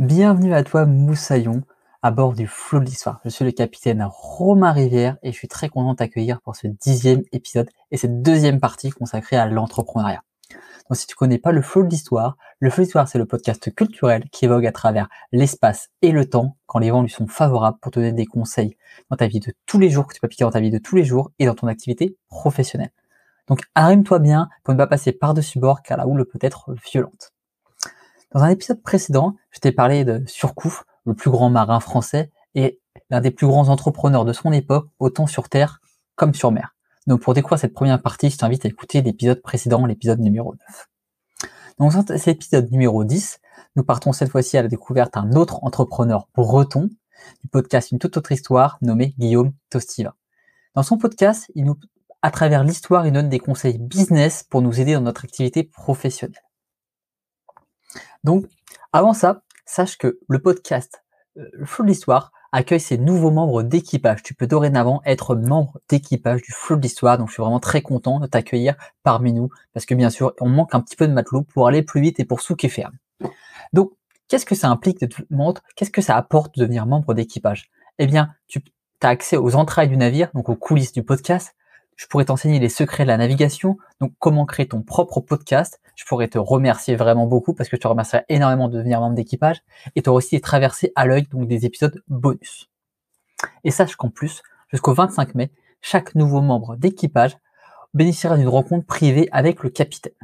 Bienvenue à toi Moussaillon à bord du flot de l'histoire. Je suis le capitaine Romain Rivière et je suis très content de t'accueillir pour ce dixième épisode et cette deuxième partie consacrée à l'entrepreneuriat. Donc si tu connais pas le flot de l'histoire, le flot de l'histoire c'est le podcast culturel qui évoque à travers l'espace et le temps quand les vents lui sont favorables pour te donner des conseils dans ta vie de tous les jours que tu peux appliquer dans ta vie de tous les jours et dans ton activité professionnelle. Donc arrime-toi bien pour ne pas passer par-dessus bord car la houle peut être violente. Dans un épisode précédent, je t'ai parlé de Surcouf, le plus grand marin français et l'un des plus grands entrepreneurs de son époque, autant sur terre comme sur mer. Donc pour découvrir cette première partie, je t'invite à écouter l'épisode précédent, l'épisode numéro 9. Donc dans cet épisode numéro 10, nous partons cette fois-ci à la découverte d'un autre entrepreneur breton du podcast Une toute autre histoire nommé Guillaume Tostiva. Dans son podcast, il nous, à travers l'histoire, il donne des conseils business pour nous aider dans notre activité professionnelle. Donc, avant ça, sache que le podcast euh, Le Flow de l'Histoire accueille ses nouveaux membres d'équipage. Tu peux dorénavant être membre d'équipage du Flow de l'Histoire. Donc, je suis vraiment très content de t'accueillir parmi nous parce que bien sûr, on manque un petit peu de matelot pour aller plus vite et pour souquer ferme. Donc, qu'est-ce que ça implique de montre Qu'est-ce que ça apporte de devenir membre d'équipage? Eh bien, tu as accès aux entrailles du navire, donc aux coulisses du podcast, je pourrais t'enseigner les secrets de la navigation, donc comment créer ton propre podcast. Je pourrais te remercier vraiment beaucoup parce que je te remercierai énormément de devenir membre d'équipage et tu auras aussi des traversées à l'œil, donc des épisodes bonus. Et sache qu'en plus, jusqu'au 25 mai, chaque nouveau membre d'équipage bénéficiera d'une rencontre privée avec le capitaine.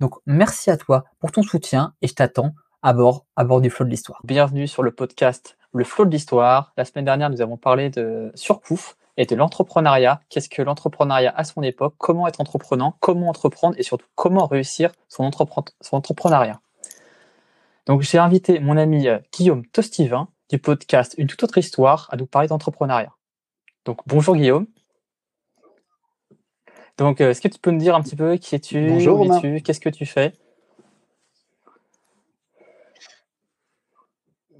Donc merci à toi pour ton soutien et je t'attends à bord, à bord du flot de l'histoire. Bienvenue sur le podcast Le flot de l'histoire. La semaine dernière, nous avons parlé de surpouf et de l'entrepreneuriat. Qu'est-ce que l'entrepreneuriat à son époque? Comment être entreprenant? Comment entreprendre? Et surtout, comment réussir son, entrepreneuriat? Donc, j'ai invité mon ami euh, Guillaume Tostivin du podcast Une toute autre histoire à nous parler d'entrepreneuriat. Donc, bonjour Guillaume. Donc, euh, est-ce que tu peux nous dire un petit peu qui es-tu? Bonjour, es-tu? Qu'est-ce que tu fais?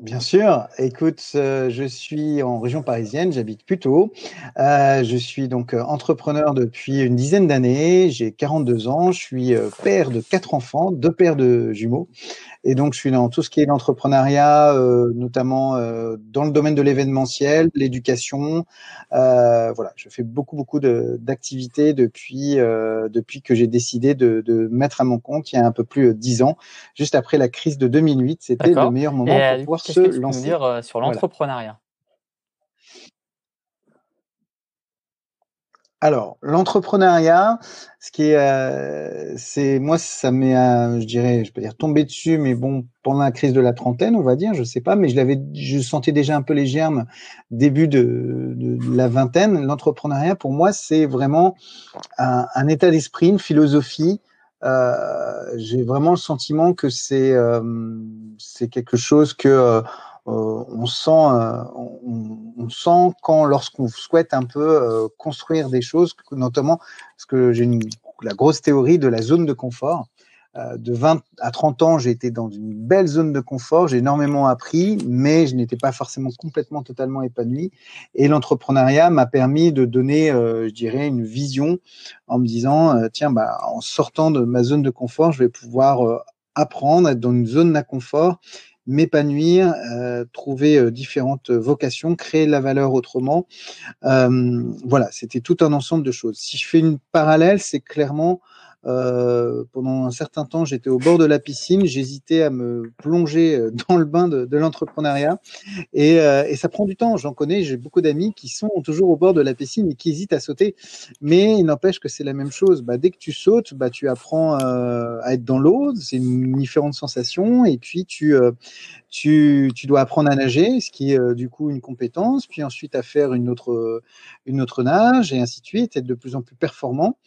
Bien sûr. Écoute, euh, je suis en région parisienne, j'habite plutôt. Euh, je suis donc euh, entrepreneur depuis une dizaine d'années. J'ai 42 ans. Je suis père de quatre enfants, deux pères de jumeaux. Et donc, je suis dans tout ce qui est l'entrepreneuriat, notamment dans le domaine de l'événementiel, l'éducation. voilà, je fais beaucoup, beaucoup d'activités depuis, depuis que j'ai décidé de, de, mettre à mon compte il y a un peu plus de dix ans, juste après la crise de 2008. C'était le meilleur moment pour pouvoir que dire euh, sur l'entrepreneuriat Alors, l'entrepreneuriat, ce qui est, euh, c'est moi, ça m'est, je dirais, je peux dire tombé dessus, mais bon, pendant la crise de la trentaine, on va dire, je sais pas, mais je l'avais, je sentais déjà un peu les germes début de, la vingtaine. L'entrepreneuriat, pour moi, c'est vraiment un, état d'esprit, une philosophie. Euh, j'ai vraiment le sentiment que c'est, c'est quelque chose que euh, on sent, euh, on, sent quand lorsqu'on souhaite un peu euh, construire des choses, notamment parce que j'ai la grosse théorie de la zone de confort. De 20 à 30 ans, j'ai été dans une belle zone de confort, j'ai énormément appris, mais je n'étais pas forcément complètement totalement épanoui. Et l'entrepreneuriat m'a permis de donner, je dirais, une vision en me disant, tiens, bah, en sortant de ma zone de confort, je vais pouvoir apprendre, être dans une zone d'inconfort m'épanouir, euh, trouver euh, différentes vocations, créer la valeur autrement. Euh, voilà, c'était tout un ensemble de choses. Si je fais une parallèle, c'est clairement euh, pendant un certain temps, j'étais au bord de la piscine, j'hésitais à me plonger euh, dans le bain de, de l'entrepreneuriat. Et, euh, et, ça prend du temps, j'en connais, j'ai beaucoup d'amis qui sont toujours au bord de la piscine et qui hésitent à sauter. Mais il n'empêche que c'est la même chose. Bah, dès que tu sautes, bah, tu apprends euh, à être dans l'eau, c'est une différente sensation. Et puis, tu, tu, tu, dois apprendre à nager, ce qui est du coup une compétence, puis ensuite à faire une autre, une autre nage, et ainsi de suite, être de plus en plus performant.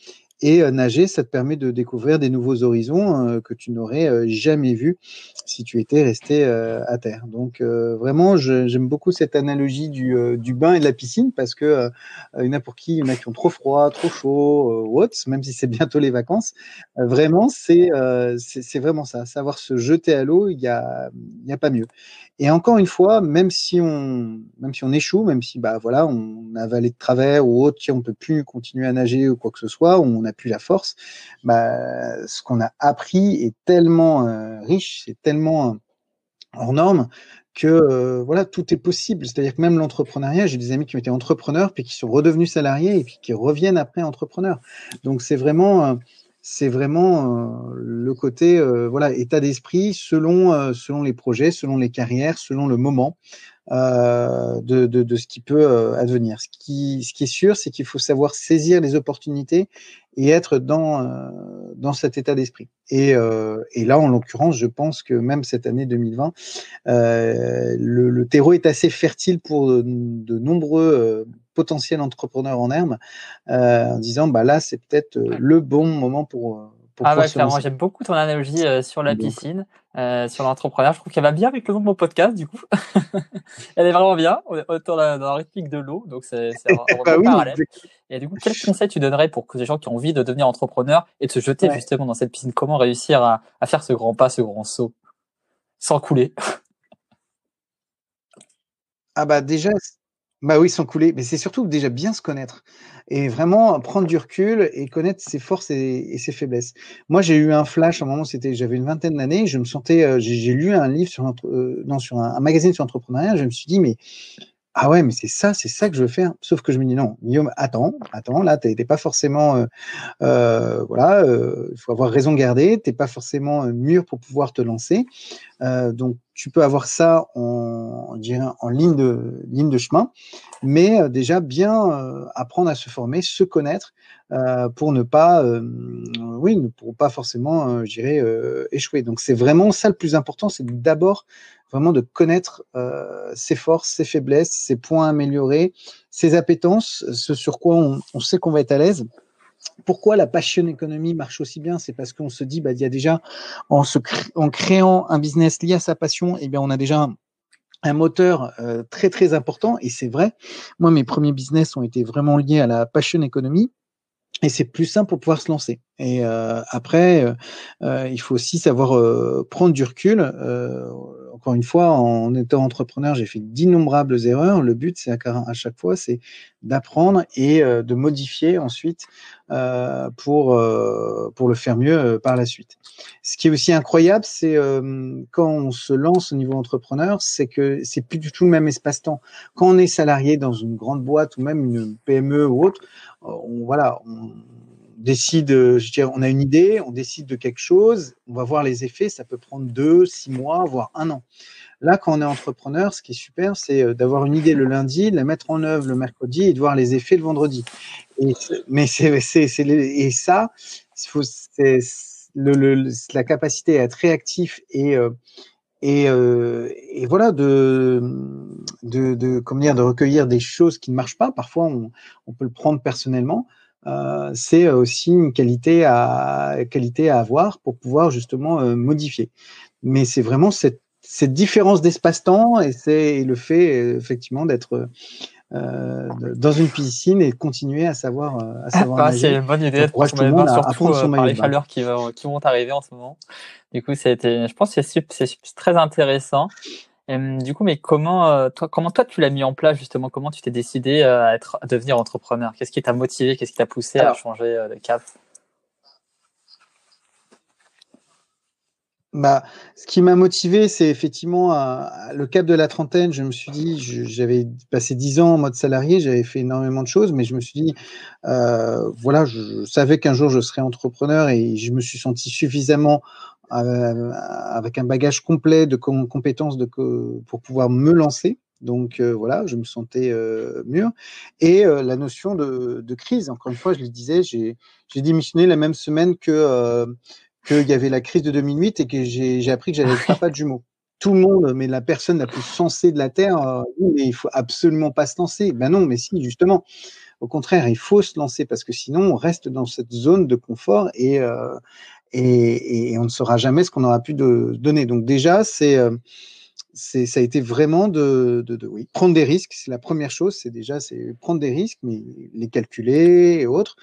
Et euh, nager, ça te permet de découvrir des nouveaux horizons euh, que tu n'aurais euh, jamais vus si tu étais resté à terre. Donc vraiment, j'aime beaucoup cette analogie du, bain et de la piscine parce que il y en a pour qui il y en a qui ont trop froid, trop chaud, ou autre, même si c'est bientôt les vacances. vraiment, c'est c'est vraiment ça. Savoir se jeter à l'eau, il y a, y a pas mieux. Et encore une fois, même si on, même si on échoue, même si bah voilà, on a avalé de travers ou autre, on peut plus continuer à nager ou quoi que ce soit, on n'a plus la force, bah, ce qu'on a appris est tellement euh, riche, c'est tellement hors normes que euh, voilà tout est possible. C'est-à-dire que même l'entrepreneuriat, j'ai des amis qui ont été entrepreneurs puis qui sont redevenus salariés et puis qui reviennent après entrepreneurs. Donc c'est vraiment euh, c'est vraiment euh, le côté voilà état d'esprit selon selon les projets, selon les carrières, selon le moment. Euh, de, de, de, ce qui peut euh, advenir. Ce qui, ce qui est sûr, c'est qu'il faut savoir saisir les opportunités et être dans, euh, dans cet état d'esprit. Et, et là, en l'occurrence, je pense que même cette année 2020, le, le, terreau est assez fertile pour de, de nombreux potentiels entrepreneurs en herbe, en disant bah là, c'est peut-être le bon moment pour ah ouais, clairement, j'aime beaucoup ton analogie euh, sur la piscine, euh, sur l'entrepreneur. Je trouve qu'elle va bien avec le nom de mon podcast, du coup. Elle est vraiment bien. On est dans la, dans la rythmique de l'eau, donc c'est un, bah oui, parallèle. Et du coup, quel conseil tu donnerais pour que les gens qui ont envie de devenir entrepreneur et de se jeter justement dans cette piscine, comment réussir à, à faire ce grand pas, ce grand saut, sans couler? Ah bah déjà, bah oui, sans couler, mais c'est surtout déjà bien se connaître et vraiment prendre du recul et connaître ses forces et, ses faiblesses. Moi, j'ai eu un flash à un moment, c'était, j'avais une vingtaine d'années, je me sentais, euh, j'ai lu un livre sur, euh, non, sur un, un, magazine sur l'entrepreneuriat, je me suis dit, mais ah ouais, mais c'est ça, c'est ça que je veux faire. Sauf que je me dis non, Guillaume, attends, attends, là, t'es pas forcément, euh, euh, voilà, euh, il faut avoir raison garder. T'es pas forcément mûr pour pouvoir te lancer. donc, tu peux avoir ça en, en ligne de ligne de chemin, mais déjà bien apprendre à se former, se connaître pour ne pas, oui, pour pas forcément, je dirais, échouer. Donc, c'est vraiment ça le plus important, c'est d'abord vraiment de connaître euh, ses forces, ses faiblesses, ses points améliorés, ses appétences, ce sur quoi on, on sait qu'on va être à l'aise. Pourquoi la passion économie marche aussi bien? C'est parce qu'on se dit, bah, il y a déjà, en, se en créant un business lié à sa passion, eh bien, on a déjà un, moteur euh, très très important et c'est vrai. Moi, mes premiers business ont été vraiment liés à la passion économie et c'est plus simple pour pouvoir se lancer. Et euh, après, euh, euh il faut aussi savoir euh, prendre du recul. Euh, encore une fois, en étant entrepreneur, j'ai fait d'innombrables erreurs. Le but, c'est à, chaque fois, c'est d'apprendre et de modifier ensuite pour pour le faire mieux par la suite. Ce qui est aussi incroyable, c'est quand on se lance au niveau entrepreneur, c'est que c'est plus du tout le même espace-temps. Quand on est salarié dans une grande boîte ou même une PME ou autre, on, voilà, on dirais, on a une idée, on décide de quelque chose, on va voir les effets, ça peut prendre deux, six mois, voire un an. Là, quand on est entrepreneur, ce qui est super, c'est euh, d'avoir une idée le lundi, de la mettre en œuvre le mercredi et de voir les effets le vendredi. Et, mais c'est, c'est, c'est ça, c'est le, le, la capacité à être réactif et euh, euh, voilà de, de, comment dire, de recueillir des choses qui ne marchent pas. Parfois, on peut le prendre personnellement. Euh, c'est aussi une qualité à, qualité à avoir pour pouvoir justement euh, modifier. Mais c'est vraiment cette, cette différence d'espace-temps et c'est le fait effectivement d'être euh, dans une piscine et continuer à savoir, à savoir ah, C'est une bonne idée pour surtout par les chaleurs qui vont, qui vont arriver en ce moment. Du coup, ça a été, je pense que c'est très intéressant du coup, mais comment euh, toi, comment toi tu l'as mis en place justement? Comment tu t'es décidé euh, à être, à devenir entrepreneur? Qu'est-ce qui t'a motivé? Qu'est-ce qui t'a poussé à changer euh, de cap? Bah, ce qui m'a motivé, c'est effectivement le cap de la trentaine. Je me suis dit, j'avais passé dix ans en mode salarié, j'avais fait énormément de choses, mais je me suis dit, voilà, je savais qu'un jour je serais entrepreneur et je me suis senti suffisamment avec un bagage complet de compétences pour pouvoir me lancer. Donc euh, voilà, je me sentais euh, mûr. Et euh, la notion de, crise, encore une fois, je le disais, j'ai démissionné la même semaine que qu'il y avait la crise de 2008 et que j'ai appris que j'avais pas de jumeaux. Tout le monde, mais la personne la plus sensée de la Terre, euh, mais il faut absolument pas se lancer. Ben non, mais si, justement. Au contraire, il faut se lancer parce que sinon on reste dans cette zone de confort et, euh, et, et, on ne saura jamais ce qu'on aura pu de, donner. Donc déjà, c'est euh, c'est ça a été vraiment de, de, de, oui prendre des risques. C'est la première chose. C'est déjà c'est prendre des risques, mais les calculer et autres.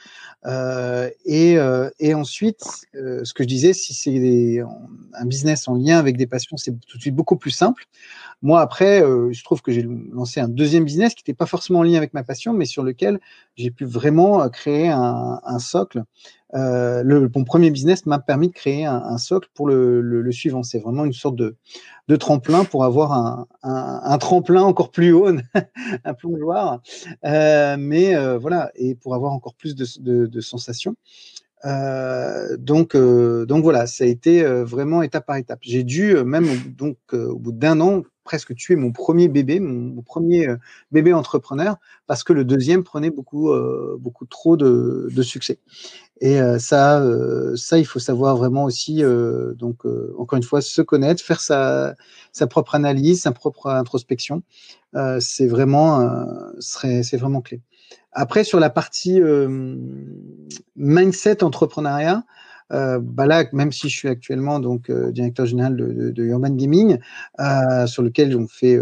Euh, et, euh, et ensuite, euh, ce que je disais, si c'est un business en lien avec des passions, c'est tout de suite beaucoup plus simple. moi après, euh, je trouve que j'ai lancé un deuxième business qui n'était pas forcément en lien avec ma passion, mais sur lequel j'ai pu vraiment créer un, un socle. Euh, mon premier business m'a permis de créer un, socle pour le, suivant. C'est vraiment une sorte de, tremplin pour avoir un, tremplin encore plus haut, un plongeoir. Euh, mais euh, voilà, et pour avoir encore plus de, sensations. Euh, donc, voilà, ça a été vraiment étape par étape. J'ai dû même donc au bout d'un an presque tuer mon premier bébé, mon, premier bébé entrepreneur, parce que le deuxième prenait beaucoup trop de succès. Et ça, ça, il faut savoir vraiment aussi, donc encore une fois, se connaître, faire sa sa propre analyse, sa propre introspection. c'est vraiment, c'est vraiment clé. Après, sur la partie euh, mindset entrepreneuriat, euh, bah là, même si je suis actuellement donc euh, directeur général de, Urban Gaming, euh, sur lequel on fait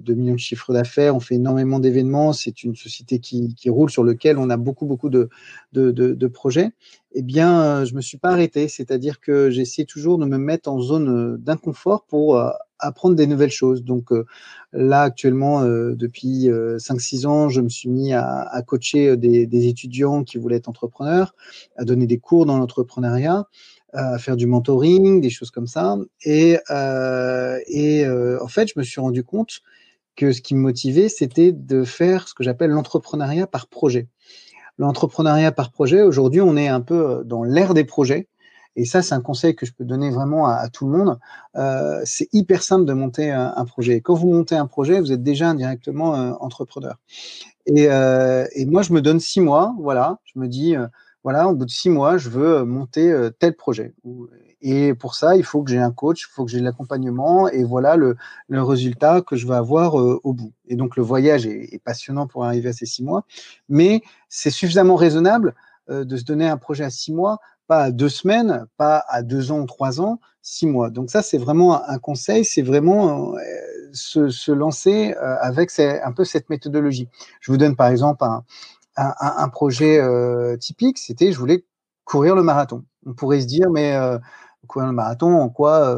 2 millions de chiffres d'affaires, on fait énormément d'événements, c'est une société qui, qui, roule sur lequel on a beaucoup beaucoup de, de, de projets. Eh bien, je me suis pas arrêté, c'est-à-dire que j'essaie toujours de me mettre en zone d'inconfort pour apprendre des nouvelles choses. Donc euh, là, actuellement, euh, depuis 5-6 euh, ans, je me suis mis à, coacher des, étudiants qui voulaient être entrepreneurs, à donner des cours dans l'entrepreneuriat à faire du mentoring, des choses comme ça. Et, et en fait, je me suis rendu compte que ce qui me motivait, c'était de faire ce que j'appelle l'entrepreneuriat par projet. L'entrepreneuriat par projet, aujourd'hui, on est un peu dans l'ère des projets. Et ça, c'est un conseil que je peux donner vraiment à, tout le monde. Euh, c'est hyper simple de monter un, projet. quand vous montez un projet, vous êtes déjà indirectement euh, entrepreneur. Et, euh, et, moi, je me donne six mois. Voilà, je me dis, euh, voilà, au bout de six mois, je veux monter tel projet. Et pour ça, il faut que j'ai un coach, il faut que j'ai de l'accompagnement, et voilà le, le, résultat que je vais avoir au bout. Et donc, le voyage est, passionnant pour arriver à ces six mois, mais c'est suffisamment raisonnable de se donner un projet à six mois pas à deux semaines, pas à deux ans trois ans, six mois. Donc ça, c'est vraiment un conseil, c'est vraiment euh, se, se, lancer euh, avec un peu cette méthodologie. Je vous donne par exemple un, un, un projet euh, typique, c'était je voulais courir le marathon. On pourrait se dire, mais courir le marathon, en quoi,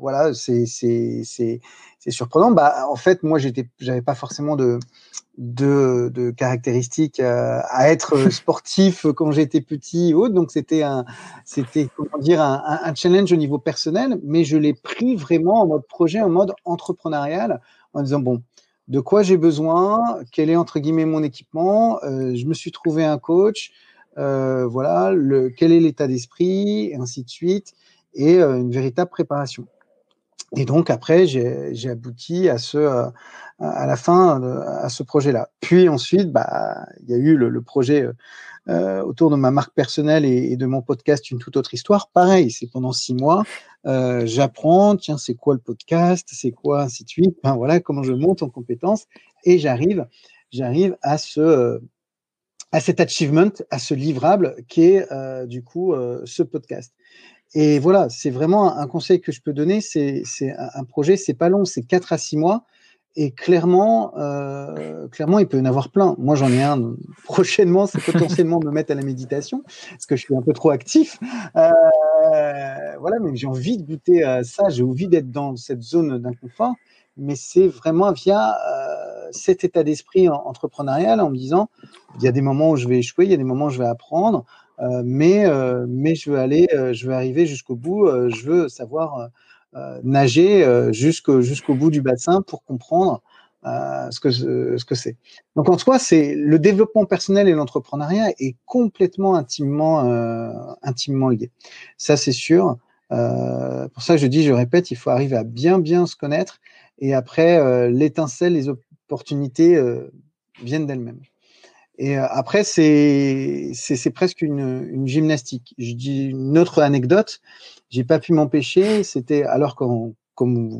voilà, c'est c'est surprenant. Bah, en fait, moi, j'étais, j'avais pas forcément de de, de caractéristiques euh, à être sportif quand j'étais petit ou autre. Donc c'était un, c'était comment dire un, un, challenge au niveau personnel, mais je l'ai pris vraiment en mode projet, en mode entrepreneurial, en disant bon, de quoi j'ai besoin, quel est entre guillemets mon équipement? Euh, je me suis trouvé un coach, euh, voilà, le, quel est l'état d'esprit, et ainsi de suite, et une véritable préparation. Et donc après, j'ai abouti à ce à la fin à ce projet-là. Puis ensuite, bah, il y a eu le, le projet euh, euh, autour de ma marque personnelle et, et, de mon podcast Une toute autre histoire. Pareil, c'est pendant six mois, euh, j'apprends, tiens, c'est quoi le podcast, c'est quoi, ainsi de suite. Ben, voilà comment je monte en compétences et j'arrive, j'arrive à ce à cet achievement, à ce livrable qui est euh, du coup euh, ce podcast. Et voilà, c'est vraiment un conseil que je peux donner. C'est un projet, c'est pas long, c'est quatre à six mois. Et clairement, euh, clairement, il peut y en avoir plein. Moi, j'en ai un prochainement, c'est potentiellement me mettre à la méditation, parce que je suis un peu trop actif. Euh, voilà, mais j'ai envie de goûter à ça, j'ai envie d'être dans cette zone d'inconfort. Mais c'est vraiment via euh, cet état d'esprit entrepreneurial en me disant, il y a des moments où je vais échouer, il y a des moments où je vais apprendre, mais euh, mais je veux aller, euh, je veux arriver jusqu'au bout, euh, je veux savoir euh, nager euh, jusqu'au jusqu'au bout du bassin pour comprendre euh, ce que ce que c'est. Donc en soi, c'est le développement personnel et l'entrepreneuriat est complètement intimement intimement lié. Ça c'est sûr. pour ça, je dis, je répète, il faut arriver à bien bien se connaître et après l'étincelle, les opportunités viennent d'elles-mêmes. Et après, c'est c'est presque une, une, gymnastique. Je dis une autre anecdote. J'ai pas pu m'empêcher. C'était alors quand comme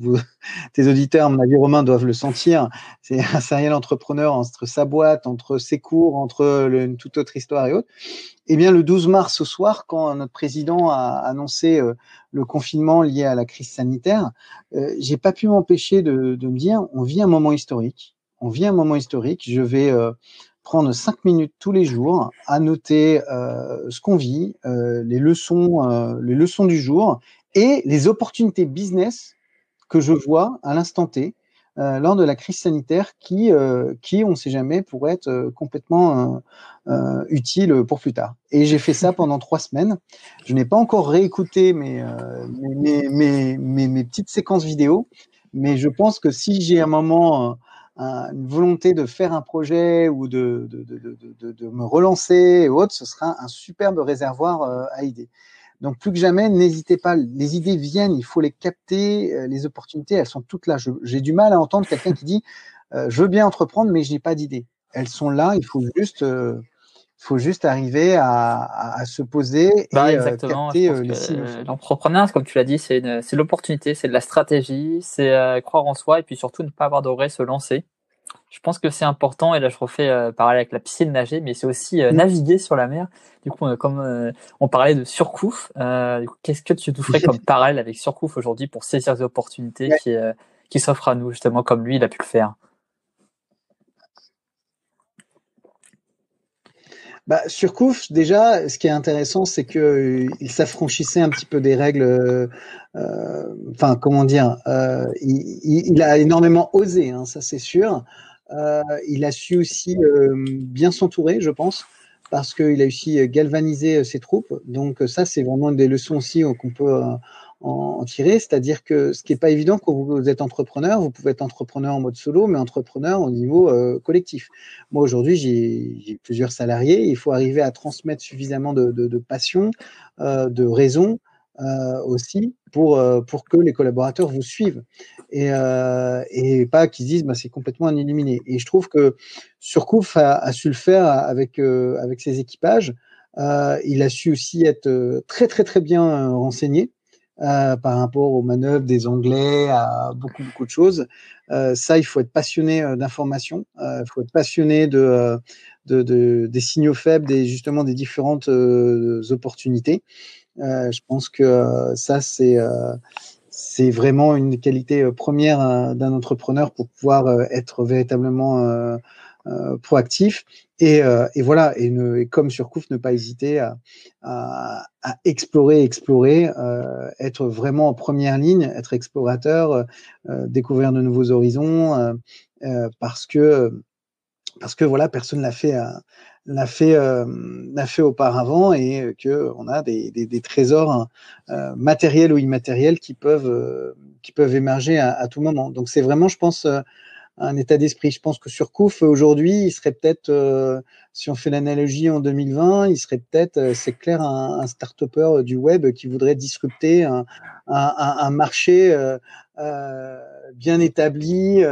vous, tes auditeurs, mon avis Romain, doivent le sentir, c'est un serial entrepreneur entre sa boîte, entre ses cours, entre une toute autre histoire et autres. Eh bien, le 12 mars au soir, quand notre président a annoncé euh, le confinement lié à la crise sanitaire, euh, j'ai pas pu m'empêcher de, de, me dire, on vit un moment historique. On vit un moment historique. Je vais euh, prendre cinq minutes tous les jours à noter euh, ce qu'on vit, euh, les leçons, euh, les leçons du jour et les opportunités business que je vois à l'instant T lors de la crise sanitaire qui, qui on ne sait jamais, pourrait être complètement utile pour plus tard. Et j'ai fait ça pendant trois semaines. Je n'ai pas encore réécouté mes, mes, mes, mes, petites séquences vidéo, mais je pense que si j'ai un moment une volonté de faire un projet ou de, de, de, de, me relancer ou autre, ce sera un superbe réservoir à idées. Donc plus que jamais, n'hésitez pas. Les idées viennent, il faut les capter. Euh, les opportunités, elles sont toutes là. J'ai du mal à entendre quelqu'un qui dit euh, je veux bien entreprendre, mais je n'ai pas d'idées. Elles sont là. Il faut juste, euh, faut juste arriver à, à, se poser et bah, exactement. capter les L'entrepreneuriat, comme tu l'as dit, c'est l'opportunité, c'est de la stratégie, c'est croire en soi et puis surtout ne pas avoir de regret, se lancer. Je pense que c'est important, et là je refais euh, pareil avec la piscine nager, mais c'est aussi euh, mm. naviguer sur la mer. Du coup, euh, comme euh, on parlait de surcouf, qu'est-ce que tu ferais comme parallèle avec surcouf aujourd'hui pour saisir des opportunités qui, qui s'offrent à nous, justement comme lui, il a pu le faire? Bah, Surcouf, déjà, ce qui est intéressant, c'est que il s'affranchissait un petit peu des règles. Enfin, comment dire il, il, a énormément osé, hein, ça c'est sûr. Euh, il a su aussi euh, bien s'entourer, je pense, parce qu'il a aussi galvanisé euh, ses troupes. Donc ça, c'est vraiment des leçons aussi qu'on peut en, tirer. C'est-à-dire que ce qui n'est pas évident quand vous êtes entrepreneur, vous pouvez être entrepreneur en mode solo, mais entrepreneur au niveau collectif. Moi, aujourd'hui, j'ai plusieurs salariés. Il faut arriver à transmettre suffisamment de, passion, de raison euh, aussi pour, euh, pour que les collaborateurs vous suivent et, euh, pas qu'ils disent bah, c'est complètement un illuminé. Et je trouve que Surcouf a, a su le faire avec, avec ses équipages. il a su aussi être très très très bien renseigné. Par rapport aux manœuvres des Anglais, à beaucoup beaucoup de choses. ça, il faut être passionné d'information, il faut être passionné de, de, de, des signaux faibles, des justement des différentes opportunités. Euh, je pense que euh, ça, c'est euh, c'est vraiment une qualité première d'un entrepreneur pour pouvoir être véritablement proactif. Et, et, voilà, et, ne, et comme Surcouf, ne pas hésiter à, à, à explorer, explorer, euh, être vraiment en première ligne, être explorateur, euh, découvrir de nouveaux horizons, euh, parce que parce que voilà, personne l'a fait l'a fait, euh, l'a fait auparavant et que on a des, des, des trésors euh, matériels ou immatériels qui peuvent, euh, qui peuvent émerger à, à, tout moment. Donc c'est vraiment, je pense, un état d'esprit. Je pense que sur Kouf aujourd'hui, il serait peut-être, euh, si on fait l'analogie en 2020, il serait peut-être, euh, c'est clair, un, un start-upper du web qui voudrait disrupter un, un, un marché euh, euh, bien établi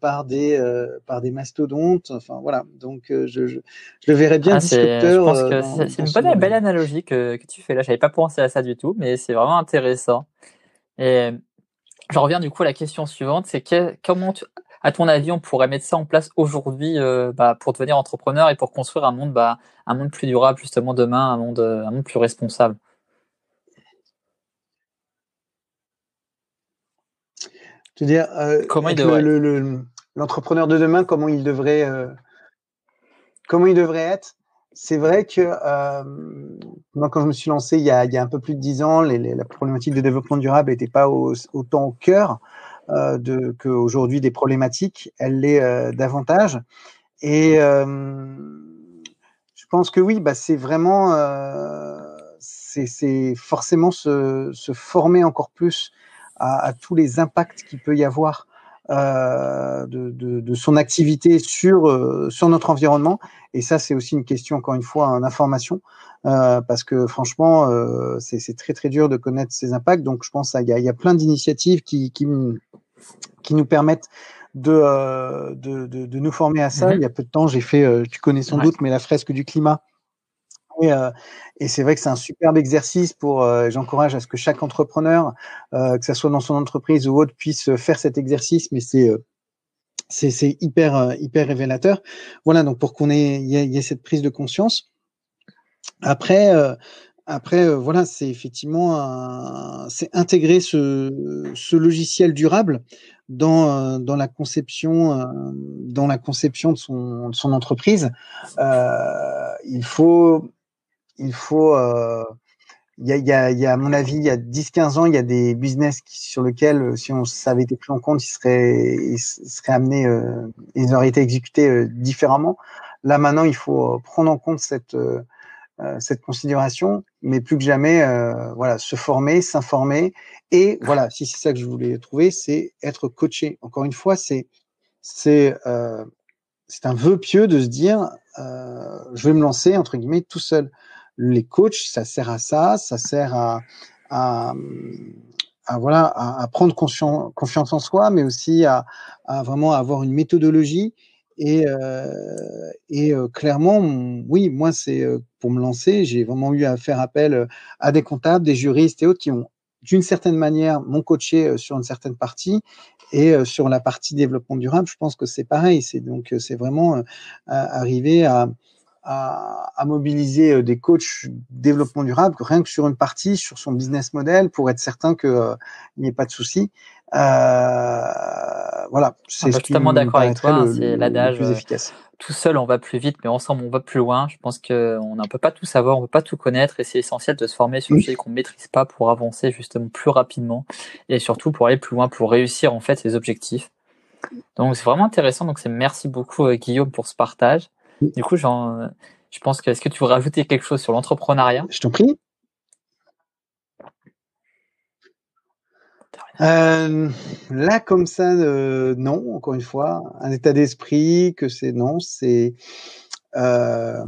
par des par des mastodontes. Enfin voilà. Donc je, je, je, le verrais bien ah, disrupteur. Je pense que c'est une bonne, belle analogie que, que tu fais là. J'avais pas pensé à ça du tout, mais c'est vraiment intéressant. Et je reviens du coup à la question suivante, c'est que, comment tu, à ton avis, on pourrait mettre ça en place aujourd'hui euh, bah, pour devenir entrepreneur et pour construire un monde, bah, un monde plus durable justement demain, un monde, euh, un monde plus responsable? Tu veux dire, euh, comment l'entrepreneur de demain, comment il devrait, comment il devrait être? C'est vrai que moi, quand je me suis lancé il y a, il y a un peu plus de dix ans, les, la problématique de développement durable n'était pas autant au cœur euh, de, qu'aujourd'hui des problématiques, elle l'est euh, davantage. Et euh, je pense que oui, bah, c'est vraiment, c'est forcément se, se, former encore plus à, à tous les impacts qu'il peut y avoir euh, de, de, de, son activité sur, euh, sur notre environnement. Et ça, c'est aussi une question, encore une fois, d'information, euh, parce que franchement, c'est très très dur de connaître ces impacts. Donc, je pense qu'il y, y, a plein d'initiatives qui, qui, qui nous permettent de, euh, de, de, de, nous former à ça. Mhm. Il y a peu de temps, j'ai fait, euh, tu connais sans doute, mais la fresque du climat. Et, euh, et c'est vrai que c'est un superbe exercice pour. J'encourage à ce que chaque entrepreneur, que ce soit dans son entreprise ou autre, puisse faire cet exercice. Mais c'est c'est hyper hyper révélateur. Voilà, donc pour qu'on ait y, y, ait cette prise de conscience. Après, après, euh, voilà, c'est effectivement c'est intégrer ce, ce, logiciel durable dans, euh, dans la conception euh, dans la conception de son, de son entreprise. il faut il faut il y a, y, a, y a, à mon avis, il y a 10-15 ans, il y a des business qui, sur lesquels, euh, si on s'avait été pris en compte, ils seraient, ils seraient amenés, euh, ils auraient été exécutés euh, différemment. Là, maintenant, il faut prendre en compte cette, euh, cette considération, mais plus que jamais, voilà, se former, s'informer. Et voilà, si c'est ça que je voulais trouver, c'est être coaché. Encore une fois, c'est, c'est, c'est un vœu pieux de se dire, je vais me lancer, entre guillemets, tout seul les coachs, ça sert à ça, ça sert à, voilà, à, prendre confiance, en soi, mais aussi à, vraiment avoir une méthodologie. Et, euh, euh, clairement, oui, moi, c'est euh, pour me lancer, j'ai vraiment eu à faire appel à des comptables, des juristes et autres qui ont, d'une certaine manière, m'ont coaché sur une certaine partie. Et sur la partie développement durable, je pense que c'est pareil. C'est donc c'est vraiment arriver à, à, mobiliser euh, des coachs développement durable rien que sur une partie, sur son business model, pour être certain qu'il euh, n'y ait pas de souci. Euh, voilà, c'est ah, totalement d'accord avec toi. C'est l'adage. Tout seul, on va plus vite, mais ensemble, on va plus loin. Je pense qu'on ne peut pas tout savoir, on ne peut pas tout connaître, et c'est essentiel de se former sur des choses qu'on ne maîtrise pas pour avancer justement plus rapidement, et surtout pour aller plus loin, pour réussir en fait ses objectifs. Donc c'est vraiment intéressant. Donc c'est merci beaucoup Guillaume pour ce partage. Du coup, genre, je pense que est-ce que tu veux rajouter quelque chose sur l'entrepreneuriat? Je t'en prie. Euh, là, comme ça, euh, non. Encore une fois, un état d'esprit que c'est non. C'est euh,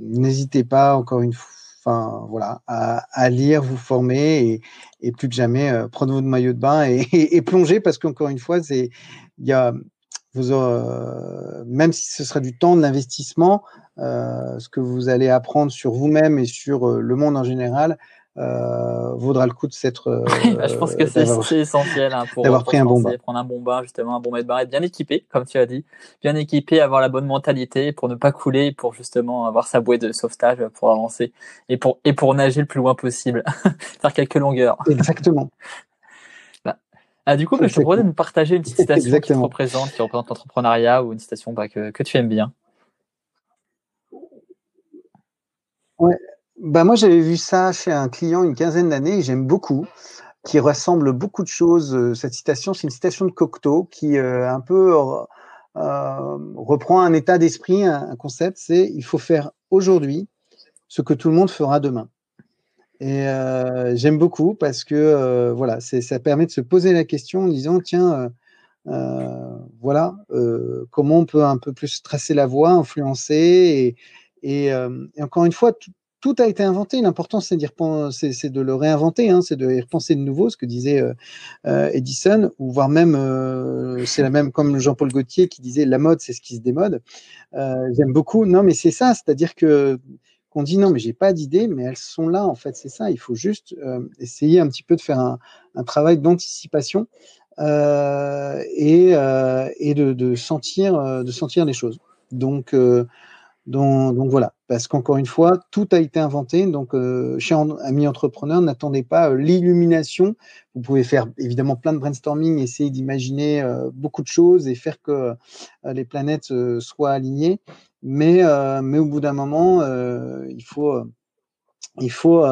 n'hésitez pas encore une fois. Enfin, voilà, à, lire, vous former et, plus que jamais prendre votre maillot de bain et, et plonger parce qu'encore une fois, il y a vous, euh, même si ce sera du temps, de l'investissement, euh, ce que vous allez apprendre sur vous-même et sur euh, le monde en général euh, vaudra le coup de s'être. Bah, je pense que c'est essentiel hein, pour d'avoir pris un bon bain. prendre un bon bain justement, un bon maître bain, être bien équipé, comme tu as dit, bien équipé, avoir la bonne mentalité pour ne pas couler, pour justement avoir sa bouée de sauvetage pour avancer et pour et pour nager le plus loin possible, faire quelques longueurs. Exactement. Ah, du coup, bah, je te propose de nous partager une petite citation qui te représente, qui représente l'entrepreneuriat ou une citation bah, que, que tu aimes bien. Ouais. Bah, moi, j'avais vu ça chez un client une quinzaine d'années et j'aime beaucoup, qui ressemble beaucoup de choses. Euh, cette citation, c'est une citation de Cocteau qui euh, un peu euh, reprend un état d'esprit, un concept, c'est il faut faire aujourd'hui ce que tout le monde fera demain. Et euh, j'aime beaucoup parce que euh, voilà, ça permet de se poser la question en disant tiens, euh, voilà, comment on peut un peu plus tracer la voie, influencer et, encore une fois, tout, a été inventé. L'important, c'est de le réinventer, hein, c'est de repenser de nouveau, ce que disait Edison, ou voire même, c'est la même comme Jean-Paul Gaultier qui disait la mode, c'est ce qui se démode. J'aime beaucoup. Non, mais c'est ça, c'est-à-dire que qu'on dit non, mais j'ai pas d'idées, mais elles sont là en fait. C'est ça. Il faut juste euh, essayer un petit peu de faire un, travail d'anticipation euh, et, euh, de, sentir les choses. Donc voilà, parce qu'encore une fois, tout a été inventé. Donc, chez Ami Entrepreneur, n'attendez pas l'illumination. Vous pouvez faire évidemment plein de brainstorming, essayer d'imaginer beaucoup de choses et faire que les planètes soient alignées mais, euh, mais au bout d'un moment, euh, il faut, euh, il faut,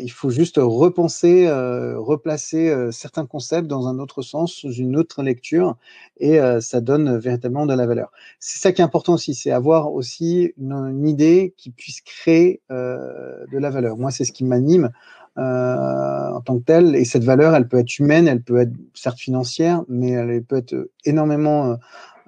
il faut juste repenser, replacer certains concepts dans un autre sens, sous une autre lecture, et ça donne véritablement de la valeur. C'est ça qui est important aussi, c'est avoir aussi une, idée qui puisse créer de la valeur. Moi, c'est ce qui m'anime. En tant que telle. Et cette valeur, elle peut être humaine, elle peut être certes financière, mais elle peut être énormément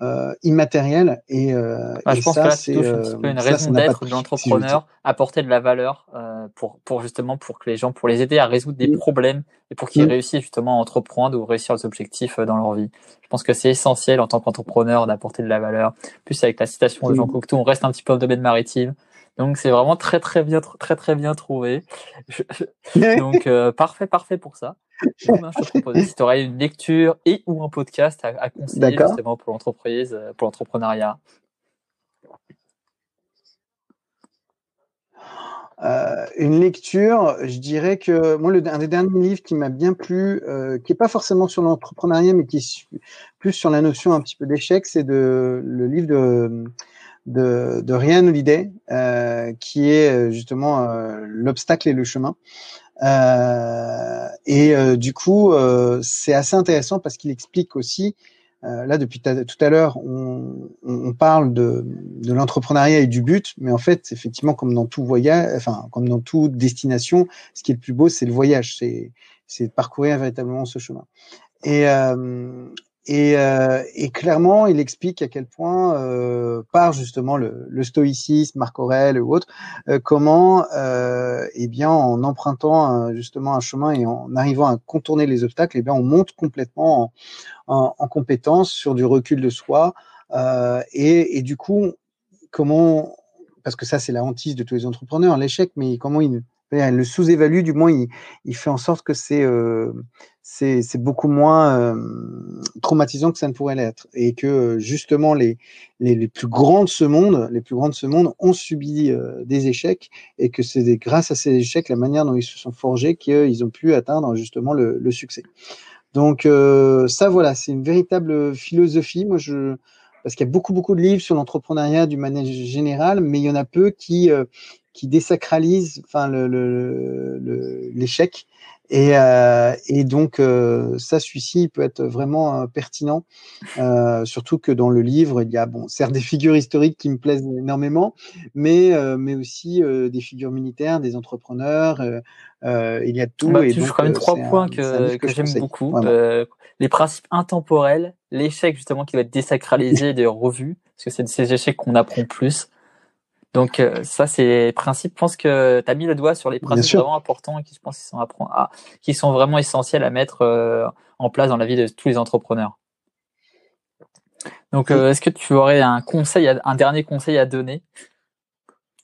euh, immatériel. Et, euh, bah, je pense que là, c'est euh, une raison d'être de l'entrepreneur, apporter de la valeur euh, pour, pour justement pour que les gens, pour les aider à résoudre des problèmes et pour qu'ils réussissent justement à entreprendre ou réussir leurs objectifs dans leur vie. Je pense que c'est essentiel en tant qu'entrepreneur d'apporter de la valeur. Plus avec la citation de Jean Cocteau, on reste un petit peu au domaine maritime. Donc c'est vraiment très très bien très très bien trouvé. Donc parfait parfait pour ça je tu aurais une lecture et ou un podcast à, conseiller justement pour l'entreprise, euh, pour l'entrepreneuriat. Euh, une lecture, je dirais que moi, le, un des derniers livres qui m'a bien plu, euh, qui n'est pas forcément sur l'entrepreneuriat, mais qui est plus sur la notion un petit peu d'échec, c'est de, le livre de de, de Ryan Holiday, euh, qui est justement l'obstacle et le chemin. Et du coup, c'est assez intéressant parce qu'il explique aussi euh, là, depuis tout à l'heure, on, on, parle de, de l'entrepreneuriat et du but, mais en fait, effectivement, comme dans tout voyage, enfin, comme dans toute destination, ce qui est le plus beau, c'est le voyage, c'est de parcourir véritablement ce chemin. Et, euh, et, euh, et, clairement, il explique à quel point, euh, par justement le, le, stoïcisme, Marc Aurèle ou autre, euh, comment, euh, eh bien, en empruntant justement un chemin et en arrivant à contourner les obstacles, eh bien, on monte complètement en, en, en compétence sur du recul de soi. Euh, et, et, du coup, comment, parce que ça, c'est la hantise de tous les entrepreneurs, l'échec, mais comment il le sous-évalue, du moins, il, fait en sorte que c'est euh, beaucoup moins euh, traumatisant que ça ne pourrait l'être. Et que justement, les, plus grands de ce monde, les plus grands de ce monde ont subi euh, des échecs et que c'est grâce à ces échecs, la manière dont ils se sont forgés, qu'ils ont pu atteindre justement le, le succès. Donc euh, ça, voilà, c'est une véritable philosophie. Moi, je parce qu'il y a beaucoup beaucoup de livres sur l'entrepreneuriat du manière générale, mais il y en a peu qui qui désacralisent enfin l'échec et, euh, et donc, euh, ça, celui-ci peut être vraiment euh, pertinent, euh, surtout que dans le livre, il y a, bon, certes des figures historiques qui me plaisent énormément, mais, euh, mais aussi euh, des figures militaires, des entrepreneurs, il y a tout. Bah, et donc, quand même trois points que, que, j'aime beaucoup. les principes intemporels, l'échec justement qui va être désacralisé et revu, parce que c'est de ces échecs qu'on apprend plus. Donc euh, ça, c'est les principes. Je pense que tu as mis le doigt sur les principes vraiment importants et qui, je pense, qui sont, à, qui sont vraiment essentiels à mettre euh, en place dans la vie de tous les entrepreneurs. Donc, euh, est-ce que tu aurais un conseil, un dernier conseil à donner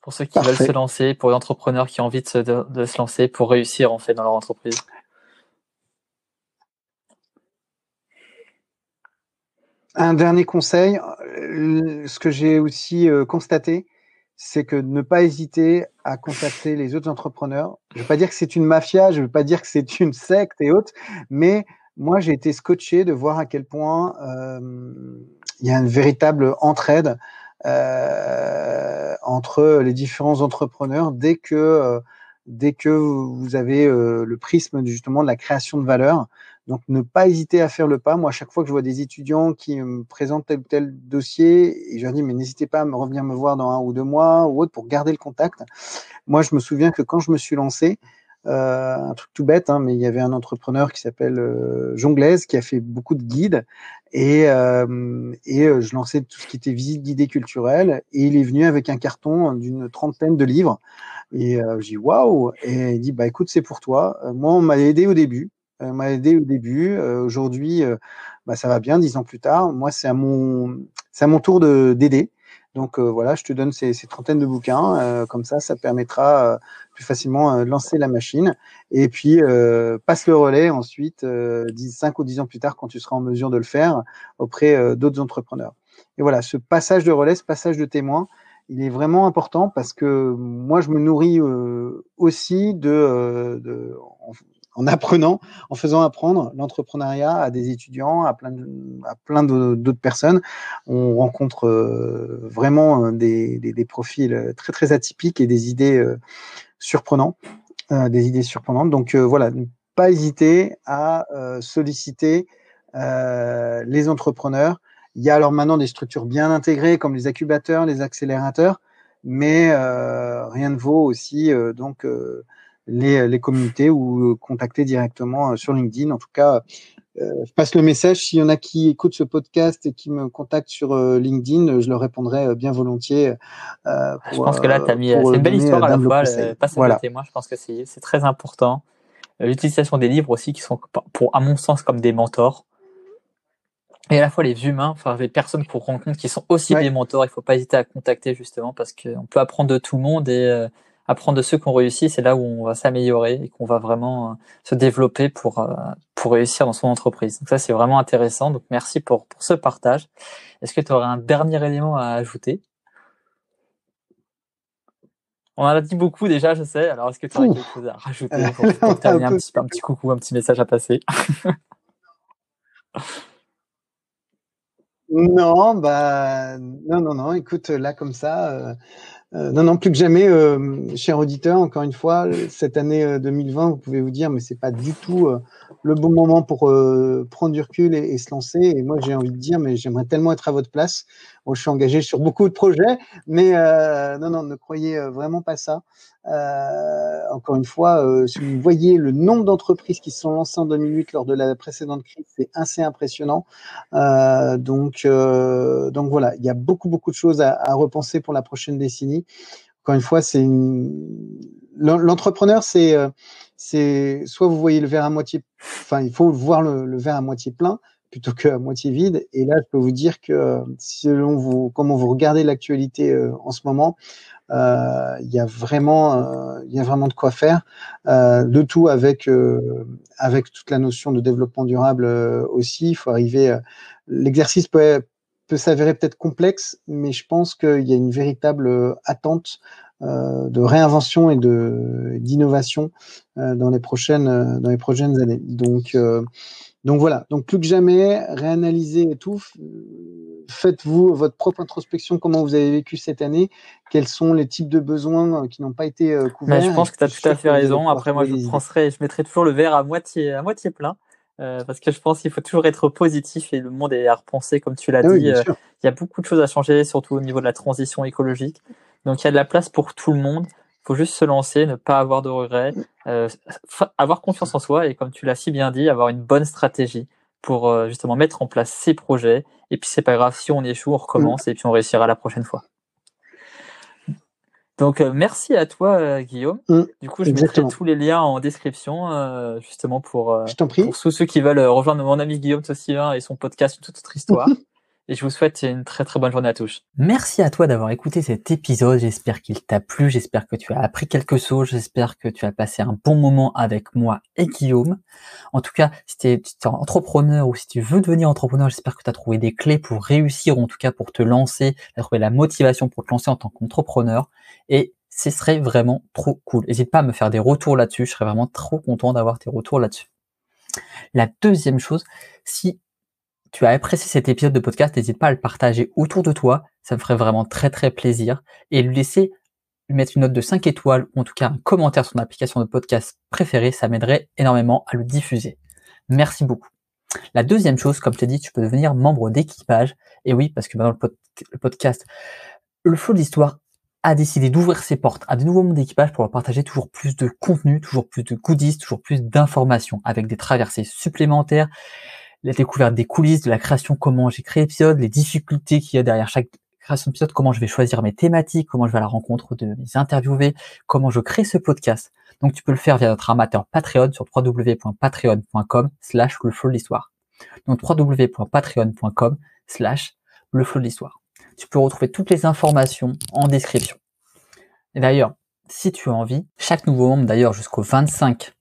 pour ceux qui veulent se lancer, pour les entrepreneurs qui ont envie de se, de se lancer, pour réussir en fait dans leur entreprise? Un dernier conseil, ce que j'ai aussi constaté, c'est que ne pas hésiter à contacter les autres entrepreneurs. Je ne veux pas dire que c'est une mafia, je ne veux pas dire que c'est une secte et autres, mais moi j'ai été scotché de voir à quel point euh, il y a une véritable entraide euh, entre les différents entrepreneurs dès que euh, dès que vous avez le prisme justement de la création de valeur. Donc, ne pas hésiter à faire le pas. Moi, chaque fois que je vois des étudiants qui me présentent tel ou tel dossier, et je leur dis, mais n'hésitez pas à me revenir me voir dans un ou deux mois ou autre pour garder le contact. Moi, je me souviens que quand je me suis lancé, euh, un truc tout bête, hein, mais il y avait un entrepreneur qui s'appelle euh, Jonglaise qui a fait beaucoup de guides et, euh, et euh, je lançais tout ce qui était visite guidée culturelle et il est venu avec un carton d'une trentaine de livres et euh, j'ai dit waouh et il dit bah écoute c'est pour toi. moi on m'a aidé au début, euh, m'a aidé au début. Euh, aujourd'hui, euh, bah, ça va bien. Dix ans plus tard, moi, c'est à mon, tour de d'aider. Donc voilà, je te donne ces, trentaines de bouquins, comme ça, ça permettra plus facilement de lancer la machine. Et puis passe le relais ensuite, 10, 5 ou 10 ans plus tard, quand tu seras en mesure de le faire auprès d'autres entrepreneurs. Et voilà, ce passage de relais, ce passage de témoin, il est vraiment important parce que moi, je me nourris aussi de en apprenant, en faisant apprendre l'entrepreneuriat à des étudiants, à plein, à plein d'autres personnes. On rencontre euh, vraiment euh, des, profils très très atypiques et des idées euh, surprenantes, des idées surprenantes. Donc voilà, ne pas hésiter à solliciter les entrepreneurs. Il y a alors maintenant des structures bien intégrées comme les incubateurs, les accélérateurs, mais rien ne vaut aussi donc les, les communautés ou contacter directement euh, sur LinkedIn. En tout cas, euh, je passe le message. S'il y en a qui écoutent ce podcast et qui me contactent sur euh, LinkedIn, je leur répondrai bien volontiers. Euh, pour, je pense que là, tu as mis. C'est une belle histoire à la fois. Voilà. témoin, je pense que c'est très important. L'utilisation des livres aussi, qui sont, pour, à mon sens, comme des mentors. Et à la fois les humains, enfin les personnes qu'on rencontre qui sont aussi des mentors. Il faut pas hésiter à contacter justement parce qu'on peut apprendre de tout le monde et apprendre de ceux qui ont réussi, c'est là où on va s'améliorer et qu'on va vraiment euh, se développer pour euh, pour réussir dans son entreprise. Donc ça c'est vraiment intéressant. Donc merci pour pour ce partage. Est-ce que tu aurais un dernier élément à ajouter? On en a dit beaucoup déjà, je sais. Alors est-ce que tu aurais quelque chose à rajouter pour, terminer un petit un petit coucou, un petit message à passer? Non, bah non, non, non. Écoute, là comme ça, euh, non, non, plus que jamais, euh, cher auditeur, encore une fois, cette année 2020, vous pouvez vous dire, mais c'est pas du tout le bon moment pour prendre du recul et, se lancer. Et moi, j'ai envie de dire, mais j'aimerais tellement être à votre place. Je suis engagé sur beaucoup de projets, mais non, non, ne croyez vraiment pas ça. Euh, encore une fois, euh, si vous voyez le nombre d'entreprises qui se sont lancées en 2008 lors de la précédente crise, c'est assez impressionnant. Euh, donc, donc voilà, il y a beaucoup beaucoup de choses à, à, repenser pour la prochaine décennie. Encore une fois, c'est l'entrepreneur, c'est c'est soit vous voyez le verre à moitié, enfin il faut voir le, le verre à moitié plein plutôt qu'à moitié vide. Et là, je peux vous dire que selon vous, comment vous regardez l'actualité en ce moment, euh, il y a vraiment, euh, il y a vraiment de quoi faire. Euh, de tout avec avec toute la notion de développement durable aussi. Il faut arriver. L'exercice peut peut s'avérer peut-être complexe, mais je pense qu'il y a une véritable attente de réinvention et de d'innovation dans les prochaines dans les prochaines années. Donc donc voilà. Donc plus que jamais, réanalyser et tout faites-vous votre propre introspection, comment vous avez vécu cette année, quels sont les types de besoins euh, qui n'ont pas été euh, couverts? je pense que tu as tout à fait raison. Après, moi, je, je mettrai toujours le verre à moitié, à moitié plein. Euh, parce que je pense qu'il faut toujours être positif et le monde est à repenser, comme tu l'as ah dit. il y a beaucoup de choses à changer, surtout au niveau de la transition écologique. Donc il y a de la place pour tout le monde. Il faut juste se lancer, ne pas avoir de regrets, avoir confiance en soi et, comme tu l'as si bien dit, avoir une bonne stratégie pour euh, justement mettre en place ces projets. Et puis c'est pas grave, si on échoue, on recommence et puis on réussira la prochaine fois. Donc euh, merci à toi euh, Guillaume. Mm, du coup, je mettrai tous les liens en description justement pour, pour tous ceux qui veulent rejoindre mon ami Guillaume Tossivin et son podcast Une toute autre histoire. et je vous souhaite une très très bonne journée à tous. Merci à toi d'avoir écouté cet épisode. J'espère qu'il t'a plu. J'espère que tu as appris quelque chose. J'espère que tu as passé un bon moment avec moi et Guillaume. En tout cas, si tu es, entrepreneur ou si tu veux devenir entrepreneur, j'espère que tu as trouvé des clés pour réussir, ou en tout cas pour te lancer, à trouver la motivation pour te lancer en tant qu'entrepreneur. Et ce serait vraiment trop cool. N'hésite pas à me faire des retours là-dessus. Je serais vraiment trop content d'avoir tes retours là-dessus. La deuxième chose, si tu as apprécié cet épisode de podcast, n'hésite pas à le partager autour de toi. Ça me ferait vraiment très très plaisir. Et lui laisser lui mettre une note de 5 étoiles ou en tout cas un commentaire sur ton application de podcast préférée, ça m'aiderait énormément à le diffuser. Merci beaucoup. La deuxième chose, comme je t'ai dit, tu peux devenir membre d'équipage. Et oui, parce que dans le, podcast, le flow de l'histoire a décidé d'ouvrir ses portes à de nouveaux membres d'équipage pour leur partager toujours plus de contenu, toujours plus de goodies, toujours plus d'informations avec des traversées supplémentaires, la découverte des coulisses de la création, comment j'ai créé l'épisode, les difficultés qu'il y a derrière chaque création d'épisode, comment je vais choisir mes thématiques, comment je vais à la rencontre de mes interviewés, comment je crée ce podcast. Donc tu peux le faire via notre amateur Patreon sur www.patreon.com slash le flow de l'histoire. Donc www.patreon.com slash le flow de l'histoire. Tu peux retrouver toutes les informations en description. Et d'ailleurs, si tu as envie, chaque nouveau membre d'ailleurs jusqu'au 25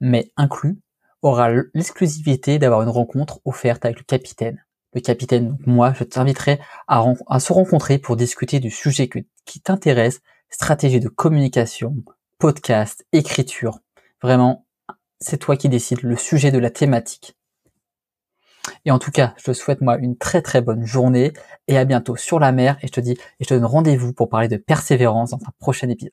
mai inclus aura l'exclusivité d'avoir une rencontre offerte avec le capitaine. Le capitaine, moi, je t'inviterai à, se rencontrer pour discuter du sujet qui t'intéresse, stratégie de communication, podcast, écriture. Vraiment, c'est toi qui décides le sujet de la thématique. Et en tout cas, je te souhaite moi une très très bonne journée et à bientôt sur la mer et je te dis et je te donne rendez-vous pour parler de persévérance dans un prochain épisode.